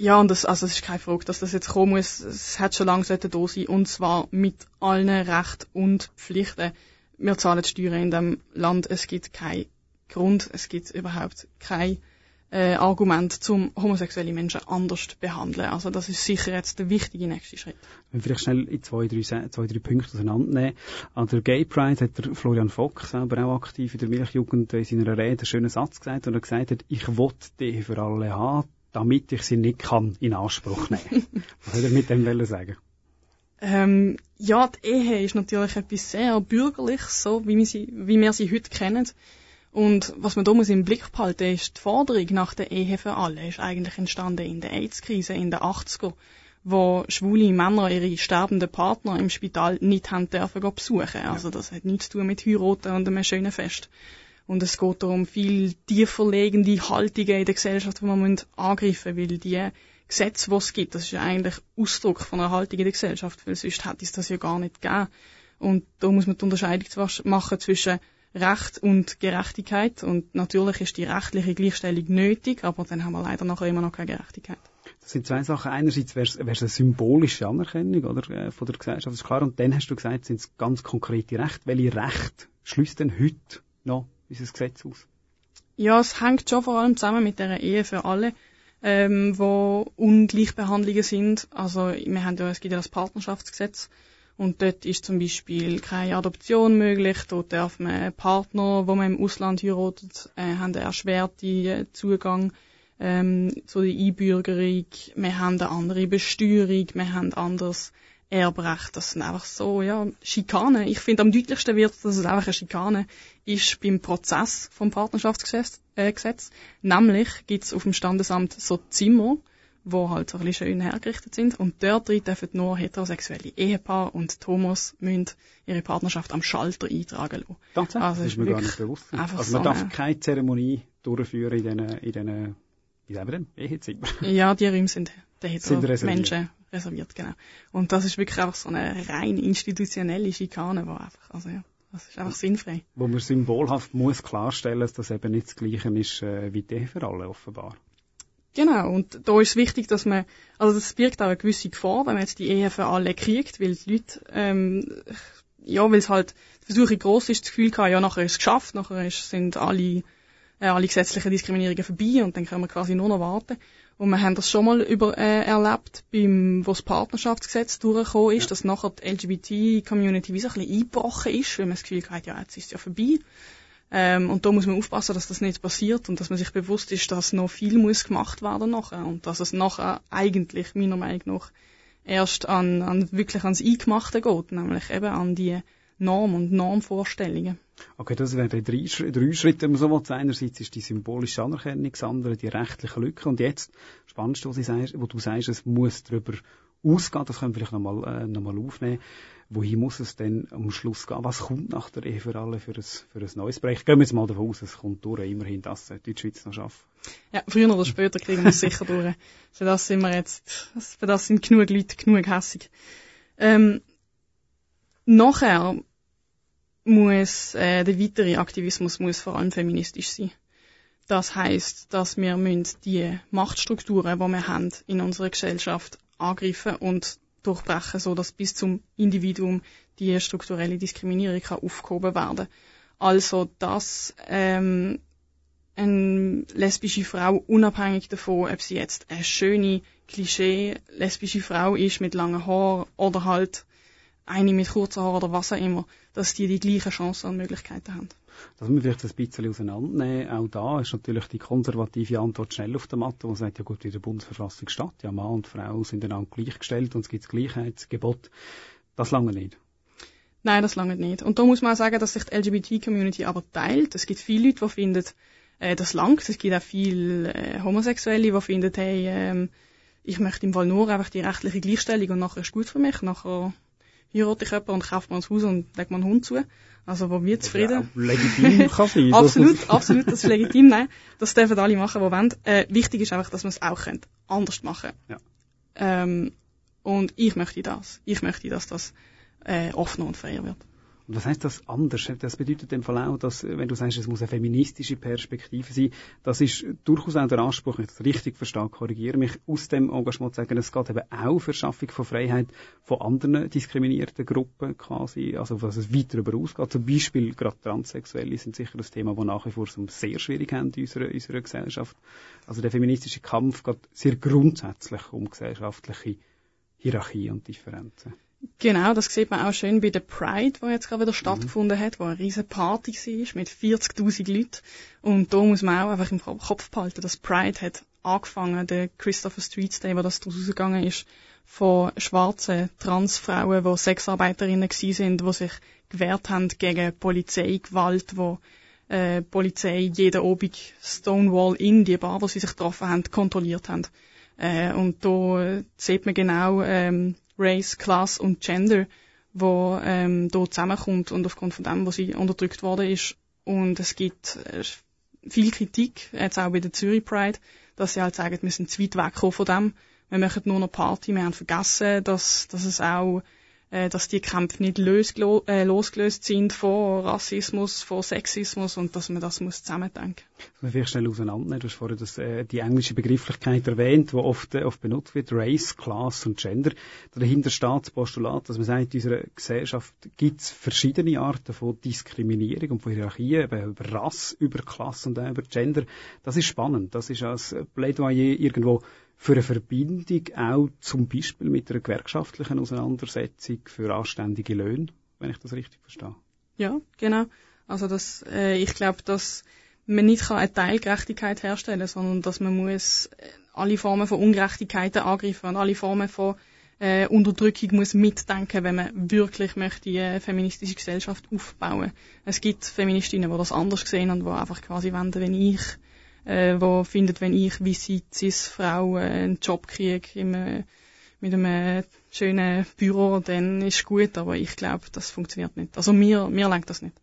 Ja, und das, also es ist keine Frage, dass das jetzt kommen muss. Es hat schon lange da sein und zwar mit allen Rechten und Pflichten. Wir zahlen Steuern in dem Land. Es gibt keinen Grund, es gibt überhaupt kein äh, Argument, zum homosexuelle Menschen anders zu behandeln. Also das ist sicher jetzt der wichtige nächste Schritt. Wenn vielleicht schnell in zwei, drei, zwei, drei Punkte auseinandernehmen. An der Gay Pride hat der Florian Fock, selber auch aktiv in der Milchjugend, in seiner Rede einen schönen Satz gesagt, und er gesagt hat, ich will die für alle haben, damit ich sie nicht kann in Anspruch nehmen. <laughs> Was soll er mit dem sagen? Ähm, ja, die Ehe ist natürlich etwas sehr Bürgerliches, so wie wir sie, wie wir sie heute kennen. Und was man da muss im Blick behalten ist, die Forderung nach der Ehe für alle ist eigentlich entstanden in der AIDS-Krise in den 80er, wo schwule Männer ihre sterbenden Partner im Spital nicht haben dürfen besuchen. Also das hat nichts zu tun mit Heiraten und einem schönen Fest. Und es geht darum, viel tiefer liegende Haltungen in der Gesellschaft, die man angreifen muss, weil die Gesetze, die es gibt, das ist ja eigentlich Ausdruck von einer Haltung in der Gesellschaft, weil sonst hätte es das ja gar nicht gegeben. Und da muss man die Unterscheidung machen zwischen Recht und Gerechtigkeit. Und natürlich ist die rechtliche Gleichstellung nötig, aber dann haben wir leider nachher immer noch keine Gerechtigkeit. Das sind zwei Sachen. Einerseits wäre es eine symbolische Anerkennung oder, äh, von der Gesellschaft, ist klar. Und dann hast du gesagt, sind es ganz konkrete Rechte. Welche Rechte schließt denn heute noch unser Gesetz aus? Ja, es hängt schon vor allem zusammen mit der Ehe für alle, ähm, wo Ungleichbehandlungen sind. Also wir haben ja, es gibt ja das Partnerschaftsgesetz und dort ist zum Beispiel keine Adoption möglich. Dort darf man Partner, wo man im Ausland heiratet, äh, haben einen erschwerten äh, Zugang ähm, zu der Einbürgerung. Wir haben eine andere Besteuerung. Wir haben anderes Erbrecht. Das sind einfach so, ja, Schikane. Ich finde, am deutlichsten wird, dass es einfach eine Schikane ist beim Prozess vom Partnerschaftsgesetz. Äh, Gesetz. Nämlich gibt's auf dem Standesamt so Zimmer, wo halt so ein bisschen schön hergerichtet sind. Und dort drin dürfen nur heterosexuelle Ehepaare und Thomas müssen ihre Partnerschaft am Schalter eintragen lassen. Tatsächlich? Also, das ist mir gar nicht bewusst. Also man so darf keine Zeremonie durchführen in diesen, in diesen wie sagen wir denn, Ehezimmer? Ja, die Räume sind den hetero reserviert. Menschen reserviert, genau. Und das ist wirklich einfach so eine rein institutionelle Schikane, wo einfach, also ja. Das ist einfach sinnfrei. Wo man symbolhaft muss klarstellen, dass das eben nicht das Gleiche ist äh, wie die für alle offenbar. Genau, und da ist es wichtig, dass man, also das birgt auch eine gewisse Gefahr, wenn man jetzt die Ehe für alle kriegt, weil die Leute, ähm, ja, weil es halt, die Versuche gross ist, das Gefühl kann, ja, nachher ist es geschafft, nachher ist, sind alle, äh, alle gesetzlichen Diskriminierungen vorbei und dann können wir quasi nur noch warten. Und wir haben das schon mal über, äh, erlebt, beim, wo das Partnerschaftsgesetz durchgekommen ist, ja. dass nachher die LGBT-Community wie so ein bisschen eingebrochen ist, weil man das Gefühl hat, ja, jetzt ist es ja vorbei. Ähm, und da muss man aufpassen, dass das nicht passiert und dass man sich bewusst ist, dass noch viel muss gemacht werden nachher und dass es nachher eigentlich meiner Meinung nach erst an, an wirklich ans Eingemachte geht, nämlich eben an die Norm und Normvorstellungen. Okay, das wären drei, drei Schritte, wenn man so will. Einerseits ist die symbolische Anerkennung, das andere die rechtliche Lücke. Und jetzt, spannend, was, sagst, wo du sagst, es muss darüber ausgehen, das können wir vielleicht nochmal äh, noch mal aufnehmen. Wohin muss es denn am Schluss gehen? Was kommt nach der Ehe für alle für ein, für ein neues Projekt? Gehen wir jetzt mal davon aus, es kommt durch, immerhin das sollte die Schweiz noch schaffen. Ja, früher oder später kriegen wir es sicher durch. <laughs> Für das sind wir jetzt, für das sind genug Leute genug hässig. Ähm, nachher muss äh, der weitere Aktivismus muss vor allem feministisch sein. Das heißt, dass wir müssen die Machtstrukturen, die wir haben in unserer Gesellschaft, angreifen und durchbrechen, so dass bis zum Individuum die strukturelle Diskriminierung kann aufgehoben werden. Also, dass ähm, eine lesbische Frau unabhängig davon, ob sie jetzt eine schöne Klischee lesbische Frau ist mit langen Haaren oder halt eine mit kurzen Haaren oder was auch immer, dass die die gleichen Chancen und Möglichkeiten haben. Das müssen wir vielleicht ein bisschen auseinandernehmen. Auch da ist natürlich die konservative Antwort schnell auf der Matte, wo sagt, ja gut, wie der Bundesverfassung steht, ja Mann und Frau sind einander gleichgestellt und es gibt das Gleichheitsgebot. Das lange nicht. Nein, das lange nicht. Und da muss man auch sagen, dass sich die LGBT-Community aber teilt. Es gibt viele Leute, die finden, äh, das langt. Es gibt auch viele äh, Homosexuelle, die finden, hey, ähm, ich möchte im Fall nur einfach die rechtliche Gleichstellung und nachher ist gut für mich. Nachher heirate ich jemanden und kaufe mir ein Haus und lege mir einen Hund zu. Also, wo wir zufrieden. Ja, legitim <laughs> kann sein. absolut, absolut, das ist legitim, nein. Das dürfen alle machen, die wollen. Äh, wichtig ist einfach, dass man es auch könnt. Anders machen. Ja. Ähm, und ich möchte das. Ich möchte, dass das äh, offener und freier wird. Und was heißt das anders? Das bedeutet dem Fall auch, dass, wenn du sagst, es muss eine feministische Perspektive sein, das ist durchaus auch der Anspruch, wenn ich das richtig verstehe, korrigiere mich, aus dem Engagement zu sagen, es geht eben auch für Schaffung von Freiheit von anderen diskriminierten Gruppen quasi, also dass es weiter über ausgeht. Zum Beispiel gerade Transsexuelle sind sicher das Thema, das nach wie vor sehr schwierig haben in unserer, unserer Gesellschaft. Also der feministische Kampf geht sehr grundsätzlich um gesellschaftliche Hierarchie und Differenzen. Genau, das sieht man auch schön bei der Pride, die jetzt gerade wieder mhm. stattgefunden hat, wo eine riesige Party war mit 40.000 Leuten. Und da muss man auch einfach im Kopf behalten, dass Pride hat angefangen, der Christopher Streets Day, wo das daraus gegangen ist, von schwarzen Transfrauen, die Sexarbeiterinnen gewesen sind, die sich gewehrt haben gegen Polizeigewalt, wo äh, Polizei jeden Abend Stonewall in die Bar, wo sie sich getroffen haben, kontrolliert haben. Äh, und da sieht man genau, ähm, Race, Class und Gender, wo ähm, da zusammenkommt und aufgrund von dem, wo sie unterdrückt worden ist. Und es gibt äh, viel Kritik, jetzt auch bei der Zürich Pride, dass sie halt sagen, wir sind zu weit weggekommen von dem. Wir machen nur noch Party, wir haben vergessen, dass, dass es auch äh, dass die Kämpfe nicht äh, losgelöst sind von Rassismus, von Sexismus und dass man das muss zusammendenken muss. Man vielleicht schnell auseinandernehmen. Du hast vorhin das, äh, die englische Begrifflichkeit erwähnt, die oft, äh, oft benutzt wird, Race, Class und Gender. Dahinter steht das Postulat, dass man sagt, in unserer Gesellschaft gibt es verschiedene Arten von Diskriminierung und von Hierarchien, eben über Rasse, über Klasse und auch über Gender. Das ist spannend. Das ist als Plädoyer irgendwo für eine Verbindung auch zum Beispiel mit einer gewerkschaftlichen Auseinandersetzung für anständige Löhne, wenn ich das richtig verstehe. Ja, genau. Also das, äh, ich glaube, dass man nicht kann eine Teilgerechtigkeit herstellen, sondern dass man muss äh, alle Formen von Ungerechtigkeiten angreifen und alle Formen von äh, Unterdrückung muss mitdenken, wenn man wirklich möchte eine feministische Gesellschaft aufbauen. Es gibt Feministinnen, die das anders sehen und die einfach quasi wenden, wenn ich äh, wo findet, wenn ich wie sie Cis-Frau äh, einen Job kriege im, äh, mit einem schönen Büro, dann ist gut, aber ich glaube, das funktioniert nicht. Also mir, mir lenkt das nicht.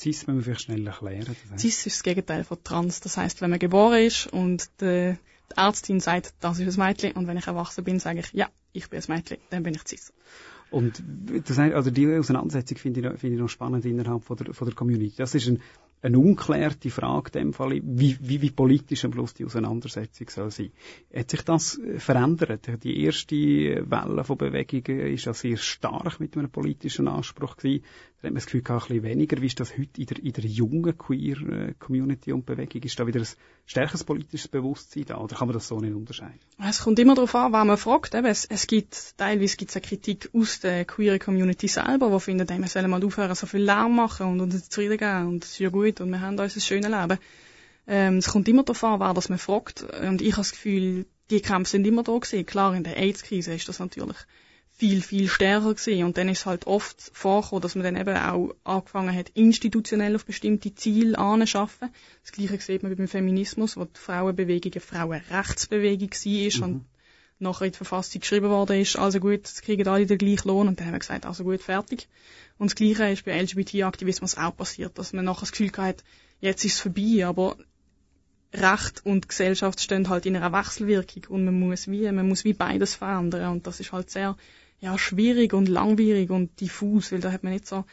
Cis müssen wir vielleicht schnell erklären. Cis ist das Gegenteil von Trans. Das heißt, wenn man geboren ist und die, die Ärztin sagt, das ist ein Mädchen, und wenn ich erwachsen bin, sage ich, ja, ich bin ein Mädchen, dann bin ich Cis. Und das, also die Auseinandersetzung finde ich, noch, finde ich noch spannend innerhalb von der, von der Community. Das ist ein, eine unklärte Frage in dem Fall, wie, wie, wie politisch am Schluss die Auseinandersetzung soll sein. Hat sich das äh, verändert? Die erste Welle von Bewegungen ist ja sehr stark mit einem politischen Anspruch gewesen. Hat man das Gefühl, ein bisschen weniger. Wie ist das heute in der, in der jungen Queer-Community und Bewegung? Ist da wieder ein stärkeres politisches Bewusstsein da? Oder kann man das so nicht unterscheiden? Es kommt immer darauf an, wer man fragt. Es, es gibt, teilweise gibt es eine Kritik aus der queer Community selber, die finden, wir sollen mal aufhören, so viel Lärm machen und uns zufrieden geben und es ist ja gut und wir haben unser schönes Leben. Ähm, es kommt immer darauf an, wer das man fragt. Und ich habe das Gefühl, die Kämpfe sind immer da gewesen. Klar, in der AIDS-Krise ist das natürlich viel, viel stärker gewesen. Und dann ist es halt oft vorgekommen, dass man dann eben auch angefangen hat, institutionell auf bestimmte Ziele anzuschaffen. Das Gleiche sieht man beim Feminismus, wo die Frauenbewegung eine Frauenrechtsbewegung war. Mhm. Und nachher in die Verfassung geschrieben worden ist, also gut, es kriegen alle den gleichen Lohn und dann haben wir gesagt, also gut, fertig. Und das Gleiche ist bei LGBT-Aktivismus auch passiert, dass man nachher das Gefühl hat, jetzt ist es vorbei, aber Recht und Gesellschaft stehen halt in einer Wechselwirkung und man muss wie, man muss wie beides verändern und das ist halt sehr, ja, schwierig und langwierig und diffus, weil da hat man nicht so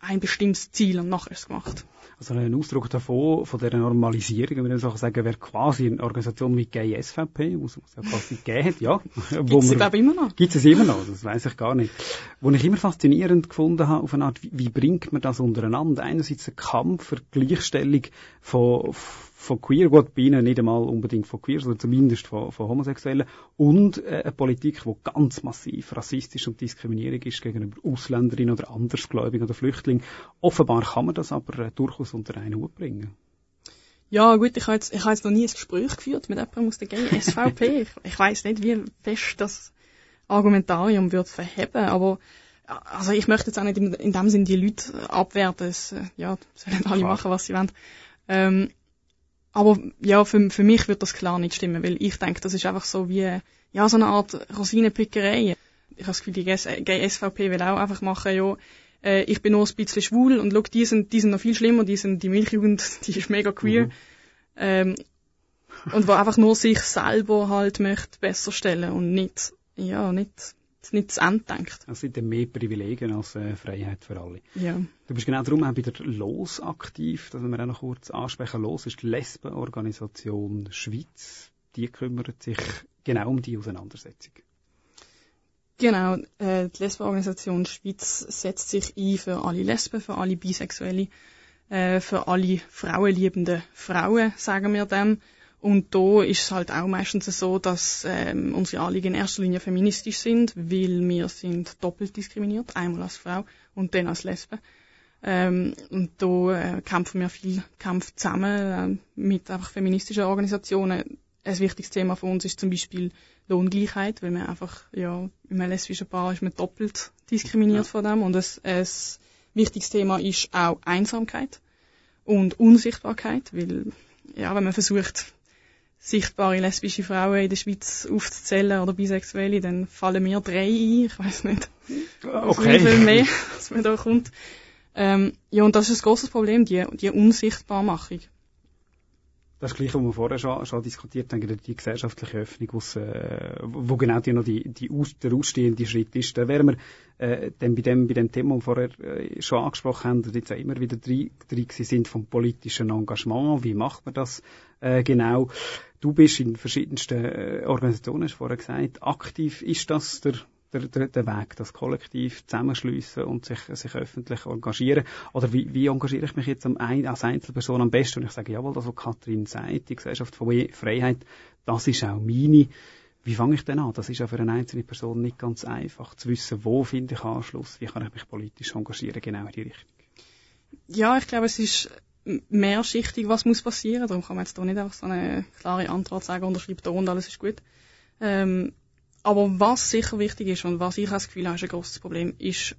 ein bestimmtes Ziel und nachher es gemacht. Also ein Ausdruck davon, von dieser Normalisierung, wenn ich so sagen, wäre quasi eine Organisation wie Gay SVP, wo es ja quasi gegeben hat, ja. Gibt es glaube immer noch? Gibt es immer noch, das weiß ich gar nicht. Wo ich immer faszinierend gefunden habe, auf eine Art, wie, wie bringt man das untereinander? Einerseits ein Kampf für Gleichstellung von, von Queer, gut, bei ihnen nicht einmal unbedingt von Queer, sondern zumindest von, von Homosexuellen, und äh, eine Politik, die ganz massiv rassistisch und diskriminierend ist gegenüber Ausländerinnen oder Andersgläubigen oder Flüchtlingen. Offenbar kann man das aber äh, durchaus unter einen Hut bringen. Ja, gut, ich habe jetzt, ich habe jetzt noch nie ein Gespräch geführt mit jemandem aus der Gay SVP. <laughs> ich ich weiß nicht, wie fest das Argumentarium wird verheben, aber also ich möchte jetzt auch nicht in, in dem Sinn die Leute abwerten. Es, äh, ja, sollen alle Klar. machen, was sie wollen. Ähm, aber ja, für, für mich wird das klar nicht stimmen, weil ich denke, das ist einfach so wie, ja, so eine Art Rosinenpickerei. Ich habe das Gefühl, die GSVP will auch einfach machen, ja, äh, ich bin nur ein bisschen schwul und schau, die sind, die sind noch viel schlimmer, die sind, die Milchjugend, <laughs> die ist mega queer. Mhm. Ähm, und wo einfach nur sich selber halt möchte besser stellen und nicht, ja, nicht nicht zu Ende denkt. Es sind mehr Privilegien als äh, Freiheit für alle. Ja. Du bist genau darum auch bei der LOS aktiv, dass wir auch noch kurz ansprechen. LOS ist die Lesbenorganisation Schweiz. Die kümmert sich genau um die Auseinandersetzung. Genau, äh, die Lesbenorganisation Schweiz setzt sich ein für alle Lesben, für alle Bisexuelle, äh, für alle frauenliebende Frauen, sagen wir dem. Und da ist es halt auch meistens so, dass ähm, unsere Anliegen in erster Linie feministisch sind, weil wir sind doppelt diskriminiert, einmal als Frau und dann als Lesbe. Ähm, und da äh, kämpfen wir viel Kampf zusammen äh, mit einfach feministischen Organisationen. Ein wichtiges Thema für uns ist zum Beispiel Lohngleichheit, weil man einfach, ja, in einem lesbischen Paar ist man doppelt diskriminiert ja. von dem. Und ein, ein wichtiges Thema ist auch Einsamkeit und Unsichtbarkeit, weil, ja, wenn man versucht, sichtbare lesbische Frauen in der Schweiz aufzuzählen oder bisexuelle, dann fallen mir drei ein, ich weiß nicht. Okay. Wie viel mehr, <laughs> was mir da kommt. Ähm, ja, und das ist ein großes Problem, die, die Unsichtbarmachung. Das Gleiche, was wir vorher schon, schon diskutiert haben, die gesellschaftliche Öffnung, äh, wo genau die noch die, die aus, der ausstehende Schritt ist. Da wären wir äh, dann bei dem, bei dem Thema, das wir vorher äh, schon angesprochen haben, und jetzt auch immer wieder drin, sind vom politischen Engagement. Wie macht man das äh, genau? Du bist in verschiedensten äh, Organisationen, hast vorher gesagt, aktiv. Ist das der der, der, der Weg, das Kollektiv zusammenschliessen und sich, sich öffentlich engagieren? Oder wie, wie engagiere ich mich jetzt als Einzelperson am besten? Und ich sage, jawohl, das, was Kathrin sagt, die Gesellschaft von Freiheit, das ist auch meine. Wie fange ich denn an? Das ist ja für eine einzelne Person nicht ganz einfach zu wissen, wo finde ich Anschluss, wie kann ich mich politisch engagieren, genau in die Richtung. Ja, ich glaube, es ist mehrschichtig, was muss passieren. Darum kann man jetzt da nicht einfach so eine klare Antwort sagen, unterschreibt da und alles ist gut. Ähm, aber was sicher wichtig ist und was ich das Gefühl habe, ist ein grosses Problem, ist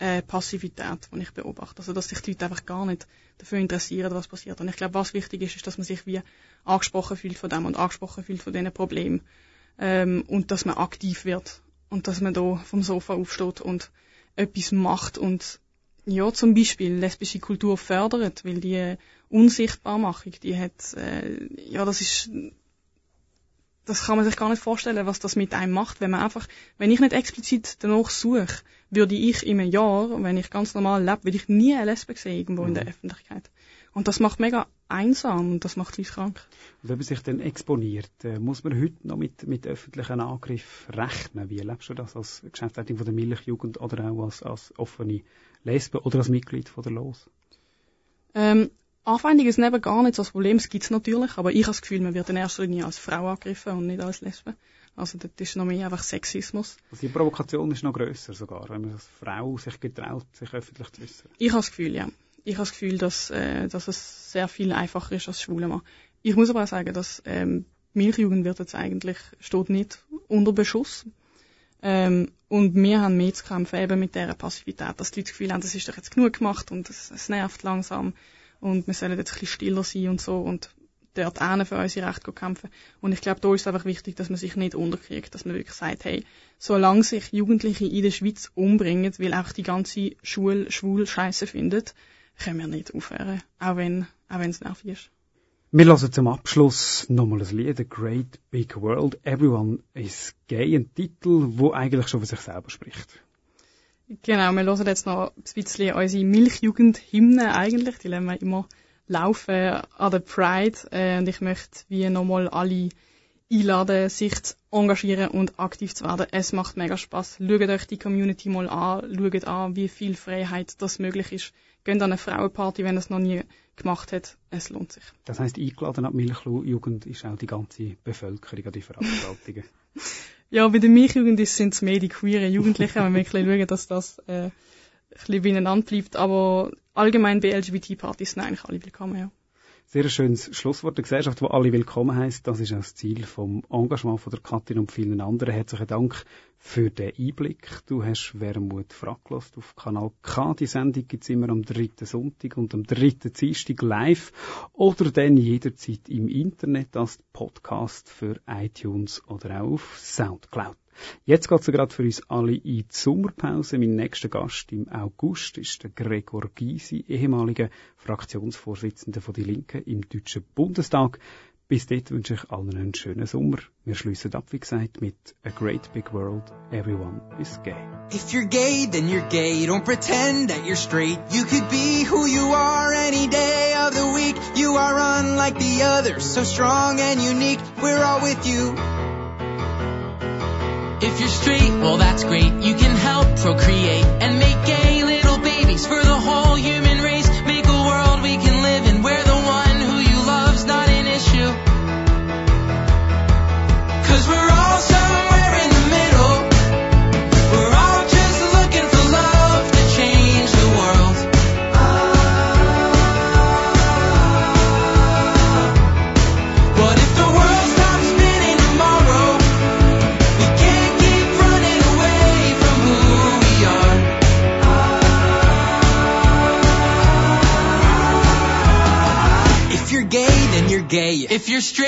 äh, Passivität, die ich beobachte. Also, dass sich die Leute einfach gar nicht dafür interessieren, was passiert. Und ich glaube, was wichtig ist, ist, dass man sich wie angesprochen fühlt von dem und angesprochen fühlt von diesen Problemen. Ähm, und dass man aktiv wird. Und dass man da vom Sofa aufsteht und etwas macht und ja, zum Beispiel lesbische Kultur fördert, weil die Unsichtbarmachung, die hat, äh, ja, das ist das kann man sich gar nicht vorstellen, was das mit einem macht, wenn man einfach, wenn ich nicht explizit danach suche, würde ich in einem Jahr, wenn ich ganz normal lebe, würde ich nie eine Lesbe sehen irgendwo mhm. in der mhm. Öffentlichkeit. Und das macht mega einsam und das macht Leute krank. Und wenn man sich dann exponiert, äh, muss man heute noch mit, mit öffentlichen Angriffen rechnen? Wie erlebst du das als Geschäftsleitung von der Milchjugend oder auch als, als offene Lesbe oder als Mitglied von der LOS? Ähm, Anfeindung ist eben gar nicht so das Problem, es gibt es natürlich, aber ich habe das Gefühl, man wird in erster Linie als Frau angegriffen und nicht als Lesbe. Also das ist noch mehr einfach Sexismus. Also die Provokation ist noch grösser sogar, wenn man als Frau sich getraut, sich öffentlich zu äußern. Ich habe das Gefühl, ja. Ich habe das Gefühl, dass, äh, dass es sehr viel einfacher ist als schwule Mann. Ich muss aber auch sagen, dass ähm, Milchjugend wird jetzt eigentlich, steht nicht unter Beschuss. Ähm, und wir haben mehr zu kämpfen eben mit dieser Passivität, dass die Leute das Gefühl haben, das ist doch jetzt genug gemacht und es, es nervt langsam und wir sollen jetzt ein bisschen stiller sein und so. Und dort für unsere Rechte kämpfen. Und ich glaube, da ist es einfach wichtig, dass man sich nicht unterkriegt, dass man wirklich sagt, hey, solange sich Jugendliche in der Schweiz umbringen, weil auch die ganze Schule schwul Scheiße findet, können wir nicht aufhören. Auch wenn, auch wenn es nervig ist. Wir hören zum Abschluss nochmal ein Lied, The Great Big World, Everyone is Gay, ein Titel, wo eigentlich schon für sich selber spricht. Genau, wir hören jetzt noch ein bisschen unsere Milchjugend-Hymne eigentlich, die lassen wir immer laufen an der Pride äh, und ich möchte wie nochmal alle einladen, sich zu engagieren und aktiv zu werden. Es macht mega Spaß. Schaut euch die Community mal an, schaut an, wie viel Freiheit das möglich ist. Geht an eine Frauenparty, wenn ihr es noch nie gemacht hat. Es lohnt sich. Das heisst, eingeladen an die Milchjugend ist auch die ganze Bevölkerung an die Veranstaltungen. <laughs> ja, bei der Milchjugend sind es mehr die queeren Jugendlichen, wenn wir ein bisschen schauen, dass das äh, ein bisschen beieinander bleibt. Aber allgemein bei LGBT-Partys sind eigentlich alle willkommen, ja. Sehr schönes Schlusswort. Eine Gesellschaft, wo alle willkommen heisst, das ist auch das Ziel vom Engagement von der Katin und vielen anderen. Herzlichen Dank für den Einblick. Du hast Wermut fraglost auf Kanal K. Die Sendung gibt's immer am dritten Sonntag und am dritten Dienstag live oder dann jederzeit im Internet als Podcast für iTunes oder auch auf Soundcloud. Jetzt geht's gerade für uns alle in die Sommerpause. Mein nächster Gast im August ist der Gregor Gysi, ehemaliger Fraktionsvorsitzender von Die Linken im Deutschen Bundestag. Bis dort wünsche ich allen einen schönen Sommer. Wir schließen ab, wie gesagt, mit A Great Big World, Everyone is Gay. If you're gay, then you're gay. Don't pretend that you're straight. You could be who you are any day of the week. You are unlike the others, so strong and unique. We're all with you. If you're straight, well that's great. You can help procreate and make gay little babies for the whole human you're gay,